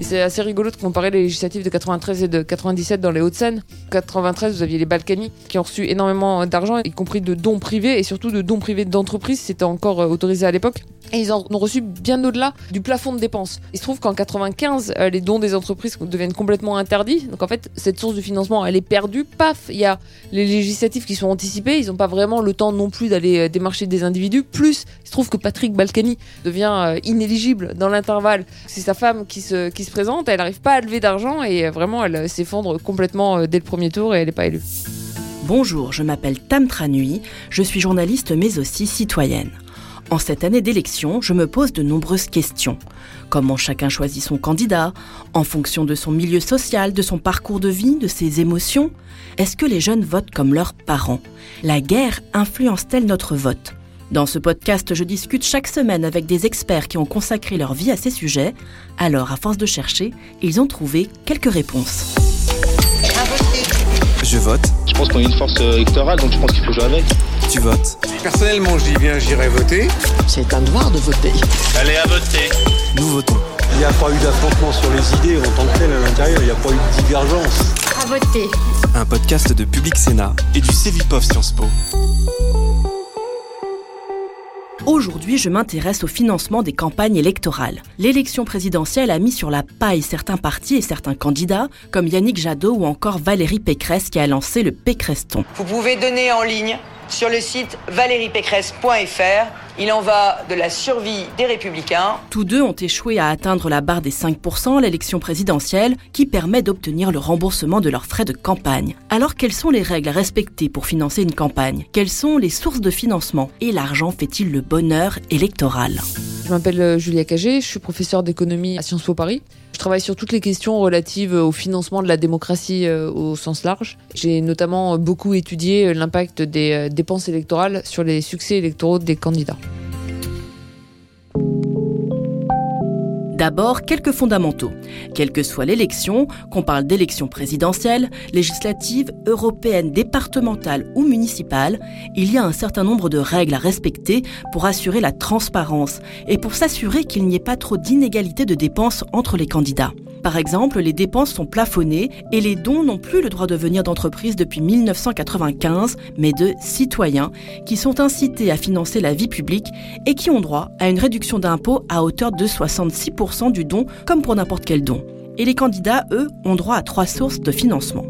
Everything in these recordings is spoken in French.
Et c'est assez rigolo de comparer les législatives de 93 et de 97 dans les Hauts-de-Seine. 93, vous aviez les Balkany qui ont reçu énormément d'argent, y compris de dons privés et surtout de dons privés d'entreprises. C'était encore euh, autorisé à l'époque. Et ils en ont reçu bien au-delà du plafond de dépenses. Il se trouve qu'en 95, euh, les dons des entreprises deviennent complètement interdits. Donc en fait, cette source de financement, elle est perdue. Paf, il y a les législatives qui sont anticipées. Ils n'ont pas vraiment le temps non plus d'aller euh, démarcher des individus. Plus, il se trouve que Patrick Balkany devient euh, inéligible dans l'intervalle. C'est sa femme qui se, qui se présente. Elle n'arrive pas à lever d'argent et vraiment, elle s'effondre complètement dès le premier tour et elle n'est pas élue. Bonjour, je m'appelle Tam Tranui. Je suis journaliste mais aussi citoyenne. En cette année d'élection, je me pose de nombreuses questions. Comment chacun choisit son candidat? En fonction de son milieu social, de son parcours de vie, de ses émotions? Est-ce que les jeunes votent comme leurs parents? La guerre influence-t-elle notre vote? Dans ce podcast, je discute chaque semaine avec des experts qui ont consacré leur vie à ces sujets. Alors, à force de chercher, ils ont trouvé quelques réponses. Je vote. Je pense qu'on est une force électorale, donc je pense qu'il faut jouer avec. Tu votes. Personnellement, je dis bien, j'irai voter. C'est un devoir de voter. Allez à voter. Nous votons. Il n'y a pas eu d'affrontement sur les idées en tant que tel à l'intérieur, il n'y a pas eu de divergence. À voter. Un podcast de Public Sénat et du Cévipov Sciences Po. Aujourd'hui, je m'intéresse au financement des campagnes électorales. L'élection présidentielle a mis sur la paille certains partis et certains candidats, comme Yannick Jadot ou encore Valérie Pécresse qui a lancé le Pécreston. Vous pouvez donner en ligne sur le site valériepécresse.fr. Il en va de la survie des républicains. Tous deux ont échoué à atteindre la barre des 5% à l'élection présidentielle qui permet d'obtenir le remboursement de leurs frais de campagne. Alors quelles sont les règles à respecter pour financer une campagne? Quelles sont les sources de financement? Et l'argent fait-il le bonheur électoral? Je m'appelle euh, Julia Cagé, je suis professeure d'économie à Sciences Po Paris. Je travaille sur toutes les questions relatives au financement de la démocratie euh, au sens large. J'ai notamment beaucoup étudié l'impact des euh, dépenses électorales sur les succès électoraux des candidats. D'abord, quelques fondamentaux. Quelle que soit l'élection, qu'on parle d'élection présidentielle, législative, européenne, départementale ou municipale, il y a un certain nombre de règles à respecter pour assurer la transparence et pour s'assurer qu'il n'y ait pas trop d'inégalités de dépenses entre les candidats. Par exemple, les dépenses sont plafonnées et les dons n'ont plus le droit de venir d'entreprises depuis 1995, mais de citoyens qui sont incités à financer la vie publique et qui ont droit à une réduction d'impôt à hauteur de 66% du don, comme pour n'importe quel don. Et les candidats, eux, ont droit à trois sources de financement.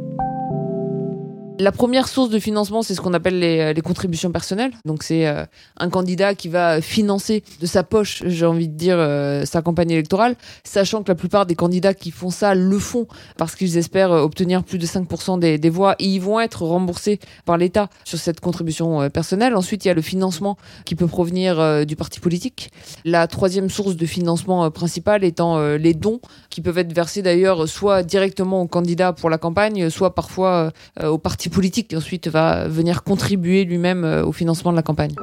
La première source de financement, c'est ce qu'on appelle les, euh, contributions personnelles. Donc c'est euh, un candidat qui va financer de sa poche, j'ai envie de dire, euh, sa campagne électorale, sachant que la plupart des candidats qui font ça le font parce qu'ils espèrent obtenir plus de 5% des, des, voix et ils vont être remboursés par l'État sur cette contribution personnelle. Ensuite, il y a le financement qui peut provenir du parti politique. La troisième source de financement principale étant les dons qui peuvent être versés d'ailleurs soit directement au candidat pour la campagne, soit parfois au parti politique qui ensuite va venir contribuer lui-même euh, au financement de la campagne.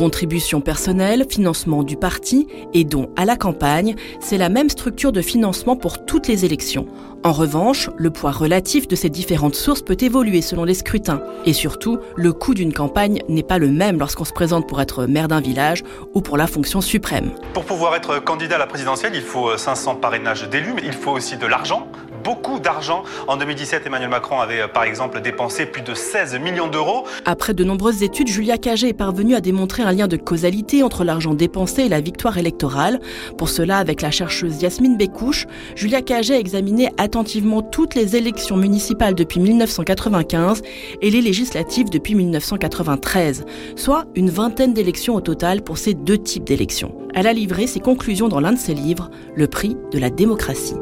Contribution personnelle, financement du parti et dons à la campagne, c'est la même structure de financement pour toutes les élections. En revanche, le poids relatif de ces différentes sources peut évoluer selon les scrutins. Et surtout, le coût d'une campagne n'est pas le même lorsqu'on se présente pour être maire d'un village ou pour la fonction suprême. Pour pouvoir être candidat à la présidentielle, il faut 500 parrainages d'élus, mais il faut aussi de l'argent, beaucoup d'argent. En 2017, Emmanuel Macron avait euh, par exemple dépensé plus de 16 millions d'euros. Après de nombreuses études, Julia Cagé est parvenue à démontrer un lien de causalité entre l'argent dépensé et la victoire électorale. Pour cela, avec la chercheuse Yasmine Bécouche, Julia Cagé a examiné attentivement toutes les élections municipales depuis 1995 et les législatives depuis 1993, soit une vingtaine d'élections au total pour ces deux types d'élections. Elle a livré ses conclusions dans l'un de ses livres, Le prix de la démocratie.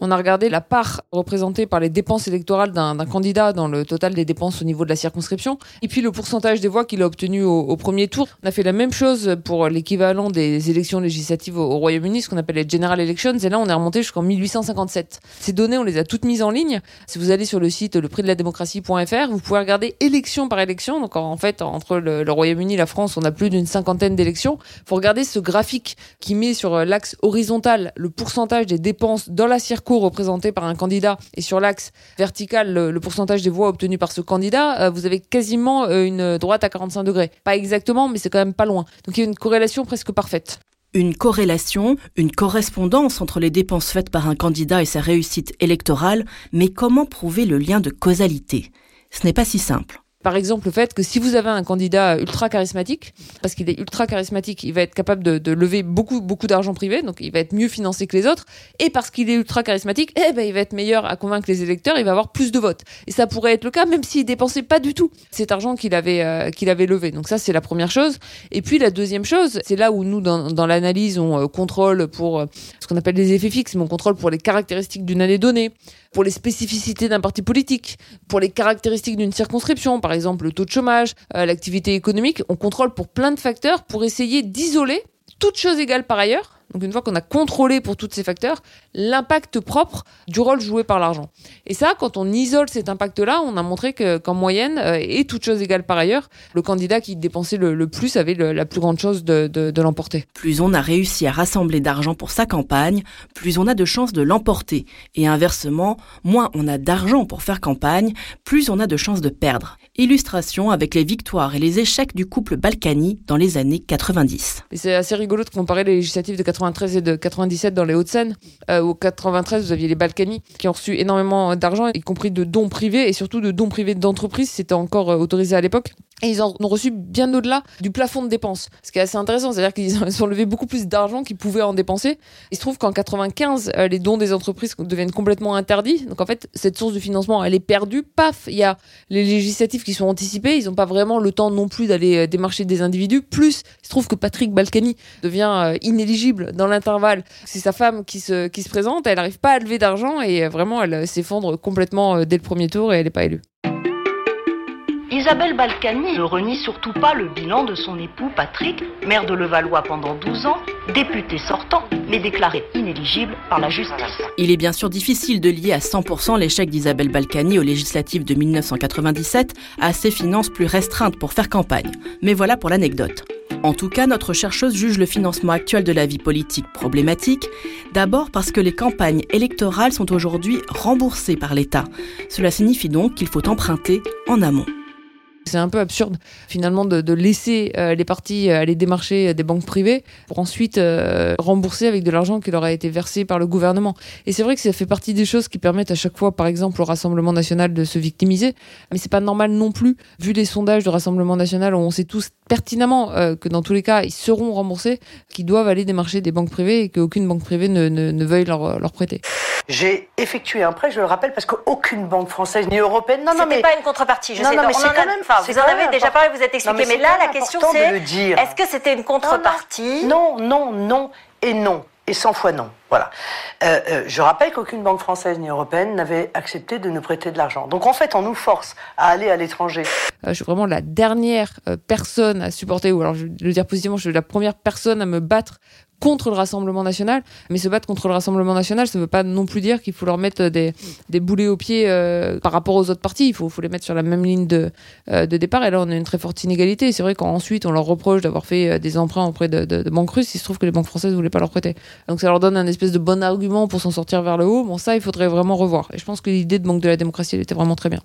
On a regardé la part représentée par les dépenses électorales d'un candidat dans le total des dépenses au niveau de la circonscription, et puis le pourcentage des voix qu'il a obtenu au, premier tour. On a fait la même chose pour l'équivalent des élections législatives au, Royaume-Uni, ce qu'on appelle les General Elections, et là on est remonté jusqu'en 1857. Ces données, on les a toutes mises en ligne. Si vous allez sur le site le prix de la démocratie.fr, vous pouvez regarder élection par élection. Donc en fait, entre le, Royaume-Uni et la France, on a plus d'une cinquantaine d'élections. Faut regarder ce graphique qui met sur l'axe horizontal le pourcentage des dépenses dans la circonscription représenté par un candidat et sur l'axe vertical le, pourcentage des voix obtenues par ce candidat, euh, vous avez quasiment euh, une droite à 45 degrés. Pas exactement, mais c'est quand même pas loin. Donc il y a une corrélation presque parfaite. Une corrélation, une correspondance entre les dépenses faites par un candidat et sa réussite électorale, mais comment prouver le lien de causalité? Ce n'est pas si simple. Par exemple, le fait que si vous avez un candidat ultra charismatique, parce qu'il est ultra charismatique, il va être capable de, lever beaucoup, beaucoup d'argent privé, donc il va être mieux financé que les autres, et parce qu'il est ultra charismatique, eh ben, il va être meilleur à convaincre les électeurs, il va avoir plus de votes. Et ça pourrait être le cas même s'il dépensait pas du tout cet argent qu'il avait, euh, qu'il avait levé. Donc ça, c'est la première chose. Et puis la deuxième chose, c'est là où nous, dans, l'analyse, on euh, contrôle pour euh, ce qu'on appelle les effets fixes, mais on contrôle pour les caractéristiques d'une année donnée, pour les spécificités d'un parti politique, pour les caractéristiques d'une circonscription, par exemple le taux de chômage, euh, l'activité économique. On contrôle pour plein de facteurs pour essayer d'isoler, toutes choses égales par ailleurs, donc une fois qu'on a contrôlé pour tous ces facteurs, l'impact propre du rôle joué par l'argent. Et ça, quand on isole cet impact-là, on a montré que qu'en moyenne, euh, et toutes choses égales par ailleurs, le candidat qui dépensait le, plus avait la plus grande chose de, de l'emporter. Plus on a réussi à rassembler d'argent pour sa campagne, plus on a de chances de l'emporter. Et inversement, moins on a d'argent pour faire campagne, plus on a de chances de perdre. Illustration avec les victoires et les échecs du couple Balkany dans les années 90. C'est assez rigolo de comparer les législatives de 93 et de 97 dans les Hauts-de-Seine. Euh, au 93, vous aviez les Balkany qui ont reçu énormément d'argent, y compris de dons privés et surtout de dons privés d'entreprises. C'était encore euh, autorisé à l'époque. Et ils en ont reçu bien au-delà du plafond de dépenses. Ce qui est assez intéressant, c'est-à-dire qu'ils ont levé beaucoup plus d'argent qu'ils pouvaient en dépenser. Il se trouve qu'en 95, euh, les dons des entreprises deviennent complètement interdits. Donc en fait, cette source de financement, elle est perdue. Paf, il y a les législatifs qui sont anticipés. Ils n'ont pas vraiment le temps non plus d'aller euh, démarcher des individus. Plus, il se trouve que Patrick Balkany devient euh, inéligible dans l'intervalle. C'est sa femme qui se, qui se présente. Elle n'arrive pas à lever d'argent et vraiment, elle s'effondre complètement dès le premier tour et elle n'est pas élue. Isabelle Balkany ne renie surtout pas le bilan de son époux Patrick, maire de Levallois pendant 12 ans, député sortant, mais déclaré inéligible par la justice. Il est bien sûr difficile de lier à 100% l'échec d'Isabelle Balkany aux législatives de 1997 à ses finances plus restreintes pour faire campagne. Mais voilà pour l'anecdote. En tout cas, notre chercheuse juge le financement actuel de la vie politique problématique, d'abord parce que les campagnes électorales sont aujourd'hui remboursées par l'État. Cela signifie donc qu'il faut emprunter en amont. C'est un peu absurde finalement de, laisser euh, les partis euh, aller démarcher des banques privées pour ensuite euh, rembourser avec de l'argent qui leur a été versé par le gouvernement. Et c'est vrai que ça fait partie des choses qui permettent à chaque fois, par exemple, au Rassemblement national de se victimiser. Mais c'est pas normal non plus, vu les sondages du Rassemblement national où on sait tous pertinemment que dans tous les cas, ils seront remboursés, qu'ils doivent aller démarcher des banques privées et qu'aucune banque privée ne, ne, veuille leur, leur prêter. J'ai effectué un prêt, je le rappelle, parce qu'aucune banque française ni européenne. Non, non, mais pas une contrepartie. Je sais, mais c'est quand même. Vous en avez déjà parlé, vous êtes expliqué. Mais, là, la question c'est est-ce que c'était une contrepartie Non, non, non et non et 100 fois non. Voilà. Euh, euh, je rappelle qu'aucune banque française ni européenne n'avait accepté de nous prêter de l'argent. Donc en fait, on nous force à aller à l'étranger. Euh, je suis vraiment la dernière personne à supporter, ou alors je vais le dire positivement, je suis la première personne à me battre contre le Rassemblement national. Mais se battre contre le Rassemblement national, ça ne veut pas non plus dire qu'il faut leur mettre des, boulets aux pieds euh, par rapport aux autres partis. Il faut, les mettre sur la même ligne de, euh, de départ. Et là, on a une très forte inégalité. C'est vrai qu'ensuite, on leur reproche d'avoir fait euh, des emprunts auprès de, de, banques russes. Il se trouve que les banques françaises ne voulaient pas leur prêter. Donc ça leur donne un espèce de bon argument pour s'en sortir vers le haut. Bon, ça, il faudrait vraiment revoir. Et je pense que l'idée de Banque de la démocratie, elle était vraiment très bien.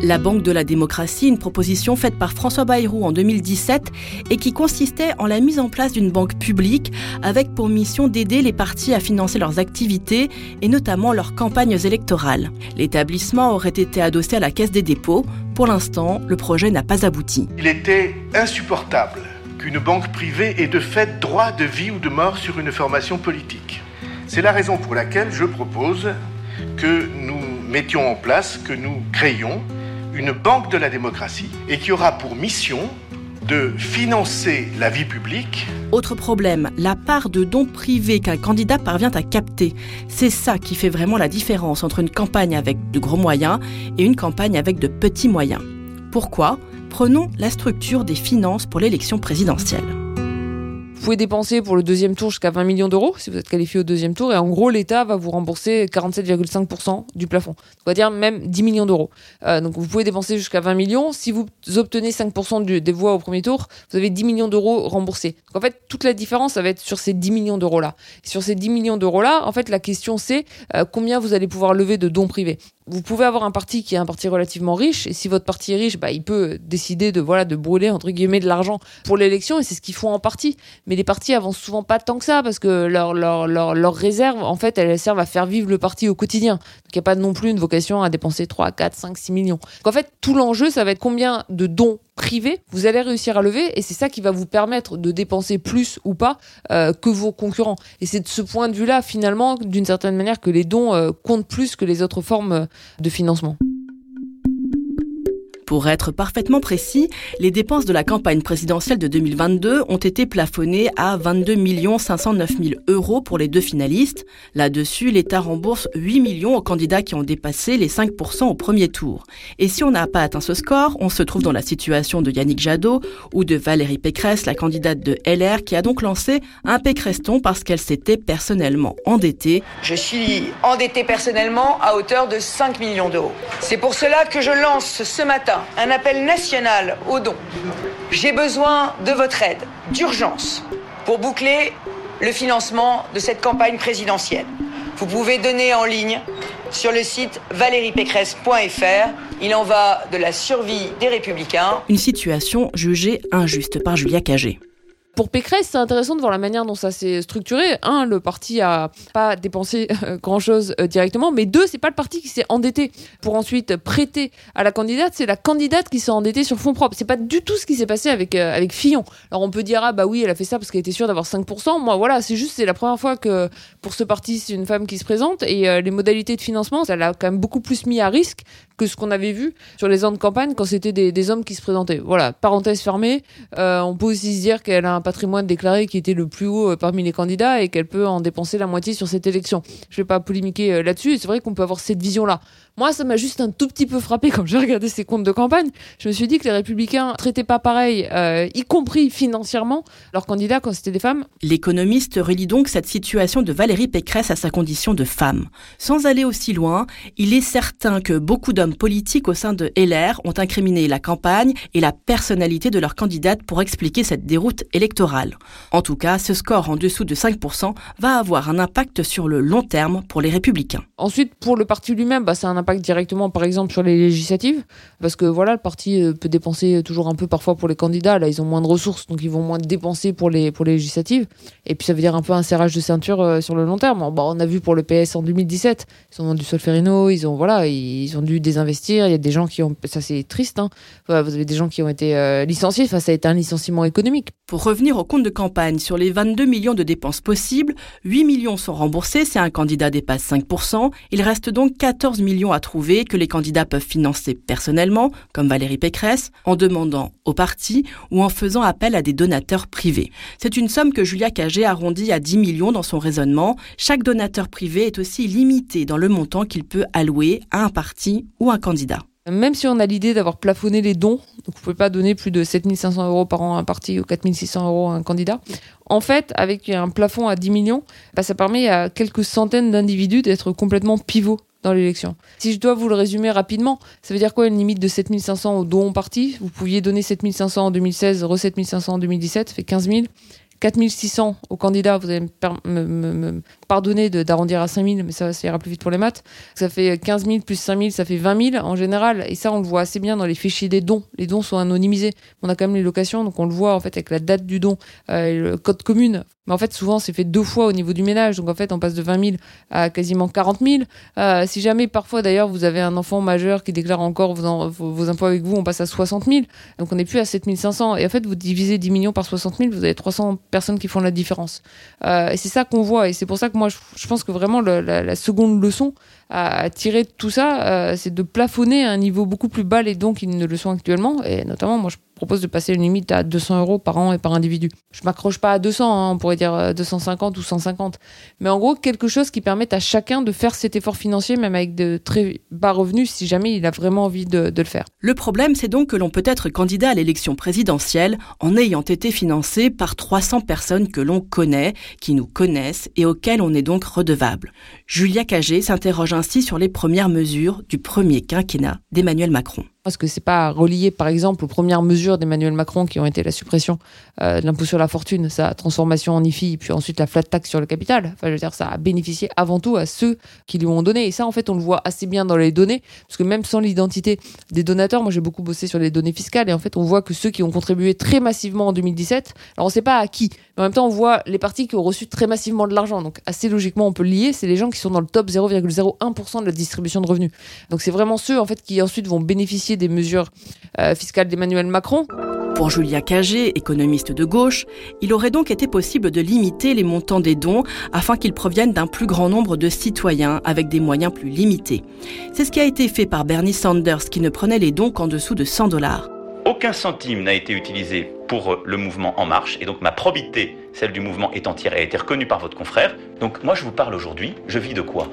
La Banque de la démocratie, une proposition faite par François Bayrou en 2017 et qui consistait en la mise en place d'une banque publique avec pour mission d'aider les partis à financer leurs activités et notamment leurs campagnes électorales. L'établissement aurait été adossé à la Caisse des dépôts. Pour l'instant, le projet n'a pas abouti. Il était insupportable qu'une banque privée ait de fait droit de vie ou de mort sur une formation politique. C'est la raison pour laquelle je propose que nous mettions en place, que nous créions une banque de la démocratie et qui aura pour mission de financer la vie publique. Autre problème, la part de dons privés qu'un candidat parvient à capter. C'est ça qui fait vraiment la différence entre une campagne avec de gros moyens et une campagne avec de petits moyens. Pourquoi? Prenons la structure des finances pour l'élection présidentielle. Vous pouvez dépenser pour le deuxième tour jusqu'à 20 millions d'euros si vous êtes qualifié au deuxième tour. Et en gros, l'État va vous rembourser 47,5% du plafond. On va dire même 10 millions d'euros. Euh, donc vous pouvez dépenser jusqu'à 20 millions. Si vous obtenez 5% des voix au premier tour, vous avez 10 millions d'euros remboursés. Donc en fait, toute la différence, ça va être sur ces 10 millions d'euros-là. Sur ces 10 millions d'euros-là, en fait, la question c'est euh, combien vous allez pouvoir lever de dons privés. Vous pouvez avoir un parti qui est un parti relativement riche, et si votre parti est riche, bah, il peut décider de voilà de brûler entre guillemets de l'argent pour l'élection, et c'est ce qu'ils font en partie. Mais les partis avancent souvent pas tant que ça parce que leurs leur, leur, leur réserves, en fait, elles servent à faire vivre le parti au quotidien. Donc il n'y a pas non plus une vocation à dépenser 3, 4, 5, 6 millions. Donc en fait, tout l'enjeu, ça va être combien de dons privés vous allez réussir à lever, et c'est ça qui va vous permettre de dépenser plus ou pas euh, que vos concurrents. Et c'est de ce point de vue-là, finalement, d'une certaine manière, que les dons euh, comptent plus que les autres formes euh, de financement. Pour être parfaitement précis, les dépenses de la campagne présidentielle de 2022 ont été plafonnées à 22 509 000 euros pour les deux finalistes. Là-dessus, l'État rembourse 8 millions aux candidats qui ont dépassé les 5% au premier tour. Et si on n'a pas atteint ce score, on se trouve dans la situation de Yannick Jadot ou de Valérie Pécresse, la candidate de LR, qui a donc lancé un Pécreston parce qu'elle s'était personnellement endettée. Je suis endettée personnellement à hauteur de 5 millions d'euros. C'est pour cela que je lance ce matin un appel national aux dons. J'ai besoin de votre aide, d'urgence, pour boucler le financement de cette campagne présidentielle. Vous pouvez donner en ligne sur le site valériepécresse.fr. Il en va de la survie des républicains. Une situation jugée injuste par Julia Cagé. Pour Pécresse, c'est intéressant de voir la manière dont ça s'est structuré. Un, le parti a pas dépensé euh, grand-chose euh, directement, mais deux, c'est pas le parti qui s'est endetté pour ensuite prêter à la candidate, c'est la candidate qui s'est endettée sur fonds propres. C'est pas du tout ce qui s'est passé avec euh, avec Fillon. Alors on peut dire ah bah oui, elle a fait ça parce qu'elle était sûre d'avoir 5%. Moi voilà, c'est juste c'est la première fois que pour ce parti, c'est une femme qui se présente et les modalités de financement, ça l'a quand même beaucoup plus mis à risque que ce qu'on avait vu sur les ans de campagne quand c'était des, hommes qui se présentaient. Voilà, parenthèse fermée. on peut aussi se dire qu'elle a un patrimoine déclaré qui était le plus haut euh, parmi les candidats et qu'elle peut en dépenser la moitié sur cette élection. Je vais pas polémiquer euh, là-dessus. C'est vrai qu'on peut avoir cette vision-là. Moi, ça m'a juste un tout petit peu frappé quand j'ai regardé ces comptes de campagne. Je me suis dit que les républicains traitaient pas pareil, euh, y compris financièrement, leurs candidats quand c'était des femmes. L'économiste relie donc cette situation de Valérie Pécresse à sa condition de femme. Sans aller aussi loin, il est certain que beaucoup d'hommes politiques au sein de LR ont incriminé la campagne et la personnalité de leur candidate pour expliquer cette déroute électorale. En tout cas, ce score en dessous de 5% va avoir un impact sur le long terme pour les républicains. Ensuite, pour le parti lui-même, bah, c'est un impact directement, par exemple, sur les législatives, parce que voilà, le parti euh, peut dépenser toujours un peu parfois pour les candidats. Là, ils ont moins de ressources, donc ils vont moins dépenser pour les pour les législatives. Et puis ça veut dire un peu un serrage de ceinture euh, sur le long terme. Bon, on a vu pour le PS en 2017, ils ont vendu Solferino, ils ont voilà, ils ont dû désinvestir. Il y a des gens qui ont, ça c'est triste. Hein. vous avez des gens qui ont été euh, licenciés. Ça a été un licenciement économique. Pour revenir au compte de campagne, sur les 22 millions de dépenses possibles, 8 millions sont remboursés si un candidat dépasse 5%. Il reste donc 14 millions à trouver que les candidats peuvent financer personnellement, comme Valérie Pécresse, en demandant au parti ou en faisant appel à des donateurs privés. C'est une somme que Julia Cagé arrondit à 10 millions dans son raisonnement. Chaque donateur privé est aussi limité dans le montant qu'il peut allouer à un parti ou un candidat. Même si on a l'idée d'avoir plafonné les dons, donc vous pouvez pas donner plus de 7500 euros par an à un parti ou 4600 euros à un candidat. En fait, avec un plafond à 10 millions, bah, ça permet à quelques centaines d'individus d'être complètement pivots dans l'élection. Si je dois vous le résumer rapidement, ça veut dire quoi une limite de 7500 au don parti? Vous pouviez donner 7500 en 2016, re 7500 en 2017, ça fait 15 000. 4600 au candidat, vous allez me, me, pardonner d'arrondir à 5000, mais ça, ira plus vite pour les maths. Ça fait 15 000 plus 5 000, ça fait 20 000 en général. Et ça, on le voit assez bien dans les fichiers des dons. Les dons sont anonymisés. On a quand même les locations, donc on le voit en fait avec la date du don, euh, le code commune. Mais en fait, souvent, c'est fait deux fois au niveau du ménage. Donc en fait, on passe de 20 000 à quasiment 40 000. Euh, si jamais, parfois d'ailleurs, vous avez un enfant majeur qui déclare encore vos, impôts avec vous, on passe à 60 000. Donc on n'est plus à 7 500. Et en fait, vous divisez 10 millions par 60 000, vous avez 300 personnes qui font la différence. Euh, et c'est ça qu'on voit. Et c'est pour ça que moi, je, pense que vraiment la, seconde leçon à, tirer de tout ça, euh, c'est de plafonner à un niveau beaucoup plus bas les dons qu'ils ne le sont actuellement. Et notamment, moi, je propose de passer une limite à 200 euros par an et par individu. Je m'accroche pas à 200, hein, on pourrait dire 250 euh, ou 150. Mais en gros, quelque chose qui permette à chacun de faire cet effort financier, même avec de très bas revenus, si jamais il a vraiment envie de, de le faire. Le problème, c'est donc que l'on peut être candidat à l'élection présidentielle en ayant été financé par 300 personnes que l'on connaît, qui nous connaissent et auxquelles on est donc redevable. Julia Cagé s'interroge ainsi sur les premières mesures du premier quinquennat d'Emmanuel Macron parce que c'est pas relié, par exemple, aux premières mesures d'Emmanuel Macron qui ont été la suppression euh, de l'impôt sur la fortune, sa transformation en IFI, puis ensuite la flat tax sur le capital. Enfin, je veux dire, ça a bénéficié avant tout à ceux qui lui ont donné. Et ça, en fait, on le voit assez bien dans les données, parce que même sans l'identité des donateurs, moi j'ai beaucoup bossé sur les données fiscales, et en fait, on voit que ceux qui ont contribué très massivement en 2017, alors on sait pas à qui, mais en même temps, on voit les partis qui ont reçu très massivement de l'argent. Donc, assez logiquement, on peut le lier, c'est les gens qui sont dans le top 0,01% de la distribution de revenus. Donc, c'est vraiment ceux, en fait, qui ensuite vont bénéficier des mesures euh, fiscales d'Emmanuel Macron. Pour Julia Cagé, économiste de gauche, il aurait donc été possible de limiter les montants des dons afin qu'ils proviennent d'un plus grand nombre de citoyens avec des moyens plus limités. C'est ce qui a été fait par Bernie Sanders qui ne prenait les dons qu'en dessous de 100 dollars. Aucun centime n'a été utilisé pour le mouvement En Marche et donc ma probité, celle du mouvement est entière et a été reconnue par votre confrère. Donc moi je vous parle aujourd'hui, je vis de quoi?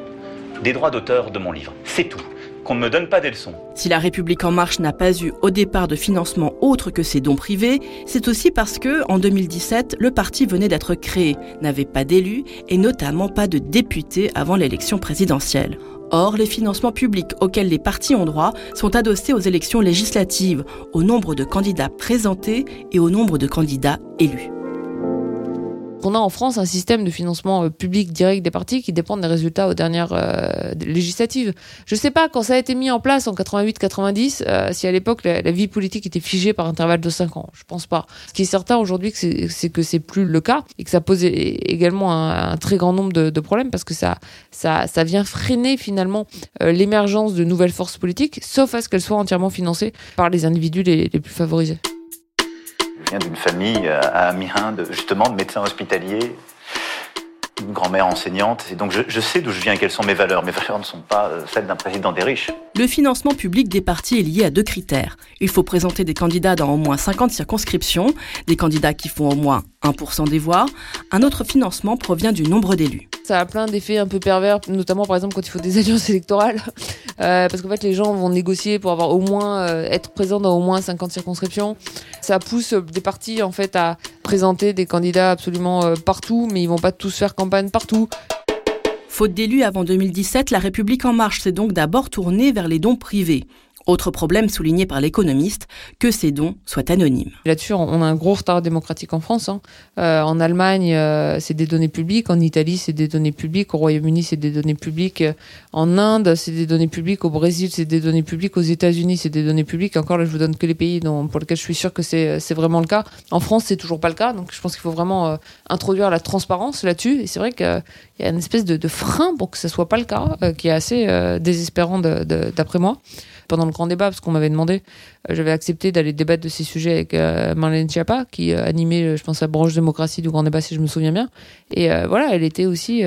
Des droits d'auteur de mon livre. C'est tout qu'on ne me donne pas des leçons. Si la République en marche n'a pas eu au départ de financement autre que ses dons privés, c'est aussi parce que, en 2017, le parti venait d'être créé, n'avait pas d'élus et notamment pas de députés avant l'élection présidentielle. Or, les financements publics auxquels les partis ont droit sont adossés aux élections législatives, au nombre de candidats présentés et au nombre de candidats élus on a en France un système de financement euh, public direct des partis qui dépend des résultats aux dernières euh, législatives. Je ne sais pas, quand ça a été mis en place en 88-90, euh, si à l'époque la, vie politique était figée par intervalle de 5 ans. Je pense pas. Ce qui est certain aujourd'hui, c'est que c'est plus le cas et que ça pose également un, très grand nombre de, problèmes parce que ça, ça, ça vient freiner finalement l'émergence de nouvelles forces politiques, sauf à ce qu'elles soient entièrement financées par les individus les plus favorisés. Je viens d'une famille euh, à Amiens, de, justement, de médecins hospitaliers, une grand-mère enseignante, donc je, sais d'où je viens, quelles sont mes valeurs. Mes valeurs ne sont pas euh, celles d'un président des riches. Le financement public des partis est lié à deux critères. Il faut présenter des candidats dans au moins 50 circonscriptions, des candidats qui font au moins 1% des voix. Un autre financement provient du nombre d'élus. Ça a plein d'effets un peu pervers, notamment par exemple quand il faut des alliances électorales, euh, parce qu'en fait les gens vont négocier pour avoir au moins euh, être présents dans au moins 50 circonscriptions. Ça pousse des partis en fait à présenter des candidats absolument euh, partout, mais ils vont pas tous faire campagne partout. Faute d'élus avant 2017, la République en marche s'est donc d'abord tournée vers les dons privés. Autre problème souligné par l'économiste, que ces dons soient anonymes. Là-dessus, on a un gros retard démocratique en France. Hein. Euh, en Allemagne, euh, c'est des données publiques. En Italie, c'est des données publiques. Au Royaume-Uni, c'est des données publiques. En Inde, c'est des données publiques. Au Brésil, c'est des données publiques. Aux États-Unis, c'est des données publiques. Encore là, je vous donne que les pays dont, pour lesquels je suis sûr que c'est vraiment le cas. En France, c'est toujours pas le cas. Donc, je pense qu'il faut vraiment euh, introduire la transparence là-dessus. Et c'est vrai qu'il y a une espèce de, de, frein pour que ce soit pas le cas, qui est assez désespérant d'après moi pendant le grand débat, parce qu'on m'avait demandé, euh, j'avais accepté d'aller débattre de ces sujets avec euh, Marlène Schiappa, qui euh, animait, je pense, la branche démocratie du grand débat, si je me souviens bien. Et voilà, elle était aussi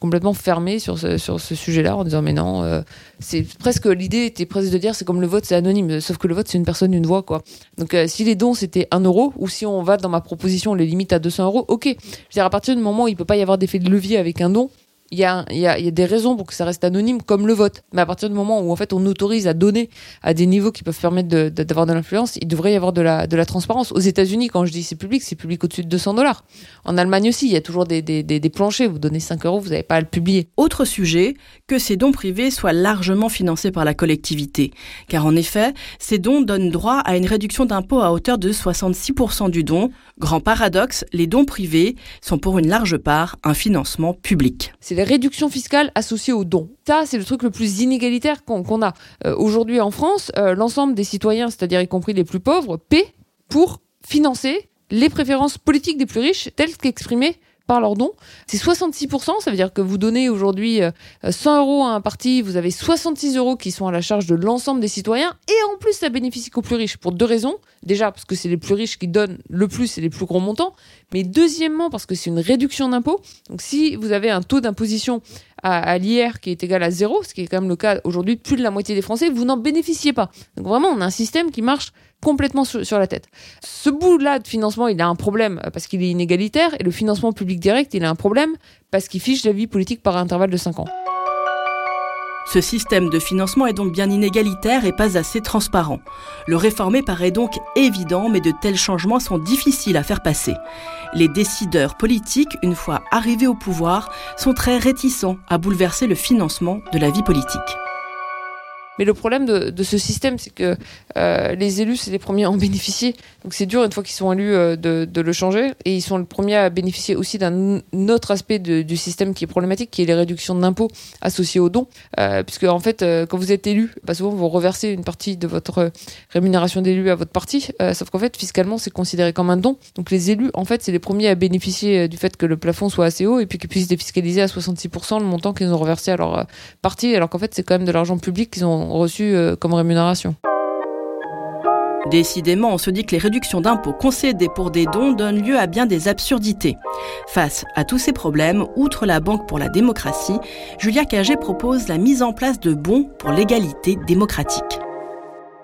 complètement fermée sur ce, sur ce sujet-là, en disant, mais non, c'est presque, l'idée était presque de dire, c'est comme le vote, c'est anonyme, sauf que le vote, c'est une personne, une voix, quoi. Donc, si les dons, c'était 1 euro, ou si on va dans ma proposition, les limites à 200 euros, ok. Je veux dire, à partir du moment où il peut pas y avoir d'effet de levier avec un don, il y a, des raisons pour que ça reste anonyme, comme le vote. Mais à partir du moment où en fait on autorise à donner à des niveaux qui peuvent permettre d'avoir de, de, l'influence, il devrait y avoir de la, transparence. Aux États-Unis, quand je dis c'est public, c'est public au-dessus de 200 dollars. En Allemagne aussi, il y a toujours des, des planchers. Vous donnez 5 euros, vous n'avez pas à le publier. Autre sujet, que ces dons privés soient largement financés par la collectivité. Car en effet, ces dons donnent droit à une réduction d'impôt à hauteur de 66% du don. Grand paradoxe, les dons privés sont pour une large part un financement public. C'est les réductions fiscales associées aux dons. Ça, c'est le truc le plus inégalitaire qu'on a. Euh, aujourd'hui en France, euh, l'ensemble des citoyens, c'est-à-dire y compris les plus pauvres, paient pour financer les préférences politiques des plus riches telles qu'exprimées par leurs dons. C'est 66%, ça veut dire que vous donnez aujourd'hui 100 euh, euros à un parti, vous avez 66 euros qui sont à la charge de l'ensemble des citoyens, et en plus ça bénéficie qu'aux plus riches, pour deux raisons. Déjà parce que c'est les plus riches qui donnent le plus et les plus gros montants, mais deuxièmement parce que c'est une réduction d'impôt. Donc si vous avez un taux d'imposition à, l'IR qui est égal à zéro, ce qui est quand même le cas aujourd'hui plus de la moitié des Français, vous n'en bénéficiez pas. Donc vraiment, on a un système qui marche complètement sur, la tête. Ce bout-là de financement, il a un problème parce qu'il est inégalitaire, et le financement public direct, il a un problème parce qu'il fiche la vie politique par intervalle de 5 ans. Ce système de financement est donc bien inégalitaire et pas assez transparent. Le réformer paraît donc évident, mais de tels changements sont difficiles à faire passer. Les décideurs politiques, une fois arrivés au pouvoir, sont très réticents à bouleverser le financement de la vie politique. Mais le problème de, ce système, c'est que euh, les élus, c'est les premiers à en bénéficier. Donc c'est dur, une fois qu'ils sont élus, euh, de, le changer. Et ils sont les premiers à bénéficier aussi d'un autre aspect du système qui est problématique, qui est les réductions d'impôts associées aux dons. Euh, puisque, en fait, quand vous êtes élu, bah, souvent, vous reversez une partie de votre rémunération d'élu à votre parti. sauf qu'en fait, fiscalement, c'est considéré comme un don. Donc les élus, en fait, c'est les premiers à bénéficier du fait que le plafond soit assez haut et puis qu'ils puissent défiscaliser à 66% le montant qu'ils ont reversé à leur parti, alors qu'en fait, c'est quand même de l'argent public qu'ils ont reçu comme rémunération. Décidément, on se dit que les réductions d'impôts concédées pour des dons donnent lieu à bien des absurdités. Face à tous ces problèmes, outre la Banque pour la démocratie, Julia Cagé propose la mise en place de bons pour l'égalité démocratique.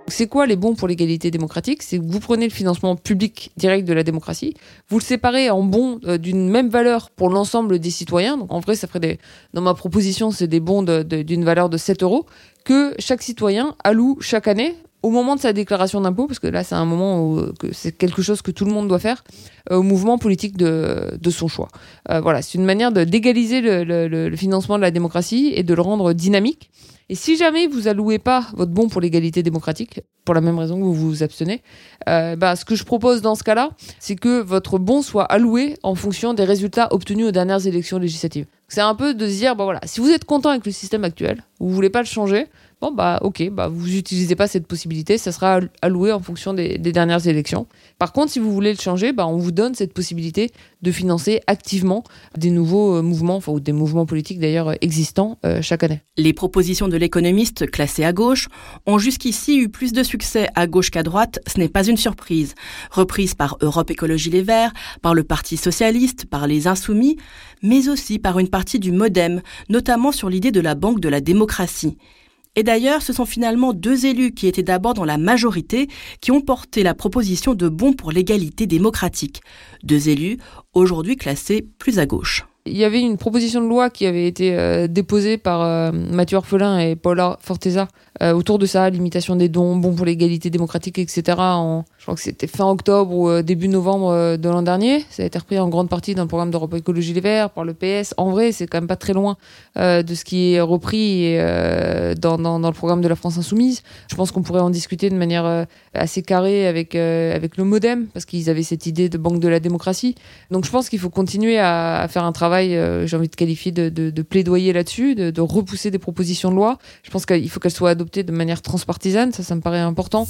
C'est quoi les bons pour l'égalité démocratique? C'est que vous prenez le financement public direct de la démocratie, vous le séparez en bons euh, d'une même valeur pour l'ensemble des citoyens. Donc en vrai, ça ferait des. Dans ma proposition, c'est des bons d'une valeur de 7 euros que chaque citoyen alloue chaque année au moment de sa déclaration d'impôt, parce que là c'est un moment où euh, c'est quelque chose que tout le monde doit faire, euh, au mouvement politique de, de son choix. Voilà, c'est une manière d'égaliser le, financement de la démocratie et de le rendre dynamique. Et si jamais vous allouez pas votre bon pour l'égalité démocratique, pour la même raison que vous vous abstenez, bah, ce que je propose dans ce cas-là, c'est que votre bon soit alloué en fonction des résultats obtenus aux dernières élections législatives. C'est un peu de se dire, bah voilà, si vous êtes content avec le système actuel, vous voulez pas le changer, Bon, bah, ok, bah, vous n'utilisez pas cette possibilité, ça sera alloué en fonction des, dernières élections. Par contre, si vous voulez le changer, bah, on vous donne cette possibilité de financer activement des nouveaux euh, mouvements, enfin, ou des mouvements politiques d'ailleurs existants euh, chaque année. Les propositions de l'économiste classées à gauche ont jusqu'ici eu plus de succès à gauche qu'à droite, ce n'est pas une surprise. Reprises par Europe Écologie Les Verts, par le Parti Socialiste, par les Insoumis, mais aussi par une partie du Modem, notamment sur l'idée de la Banque de la démocratie. Et d'ailleurs, ce sont finalement deux élus qui étaient d'abord dans la majorité qui ont porté la proposition de bon pour l'égalité démocratique. Deux élus, aujourd'hui classés plus à gauche. Il y avait une proposition de loi qui avait été euh, déposée par euh, Mathieu Orphelin et Paula Forteza euh, autour de ça, limitation des dons, bon pour l'égalité démocratique, etc. Je crois que c'était fin octobre ou début novembre de l'an dernier. Ça a été repris en grande partie dans le programme d'Europe Écologie Les Verts par le PS. En vrai, c'est quand même pas très loin de ce qui est repris dans, le programme de la France Insoumise. Je pense qu'on pourrait en discuter de manière assez carrée avec, avec le Modem, parce qu'ils avaient cette idée de banque de la démocratie. Donc je pense qu'il faut continuer à, faire un travail, j'ai envie de qualifier, de plaidoyer là-dessus, de, de repousser des propositions de loi. Je pense qu'il faut qu'elles soient adoptées de manière transpartisane, ça, ça me paraît important.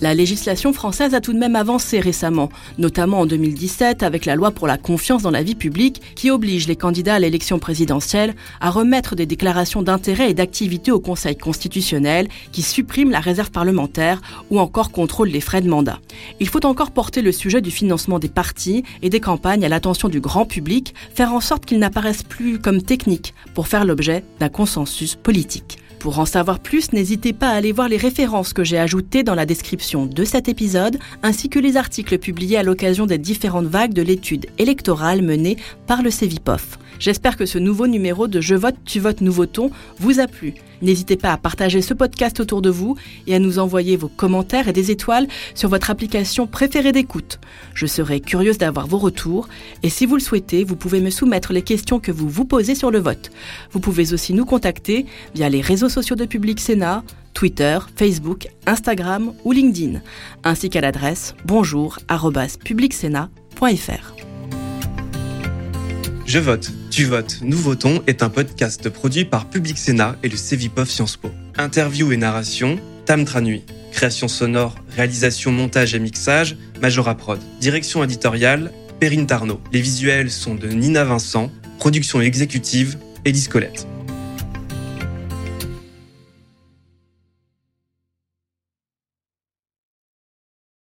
La législation française a tout de même avancé récemment, notamment en 2017 avec la loi pour la confiance dans la vie publique qui oblige les candidats à l'élection présidentielle à remettre des déclarations d'intérêt et d'activité au Conseil constitutionnel qui supprime la réserve parlementaire ou encore contrôle les frais de mandat. Il faut encore porter le sujet du financement des partis et des campagnes à l'attention du grand public, faire en sorte qu'ils n'apparaissent plus comme techniques pour faire l'objet d'un consensus politique. Pour en savoir plus, n'hésitez pas à aller voir les références que j'ai ajoutées dans la description de cet épisode, ainsi que les articles publiés à l'occasion des différentes vagues de l'étude électorale menée par le CEVIPOF. J'espère que ce nouveau numéro de Je vote, tu votes, nouveau ton vous a plu. N'hésitez pas à partager ce podcast autour de vous et à nous envoyer vos commentaires et des étoiles sur votre application préférée d'écoute. Je serai curieuse d'avoir vos retours et si vous le souhaitez, vous pouvez me soumettre les questions que vous vous posez sur le vote. Vous pouvez aussi nous contacter via les réseaux sociaux de Public Sénat, Twitter, Facebook, Instagram ou LinkedIn, ainsi qu'à l'adresse bonjour@publicsénat.fr. Je vote, tu votes, nous votons est un podcast produit par Public Sénat et le Cevipof Sciences Po. Interview et narration, Tam Tranui. Création sonore, réalisation, montage et mixage, Majora Prod. Direction éditoriale, Perrine Tarnot. Les visuels sont de Nina Vincent. Production exécutive, Élise Colette.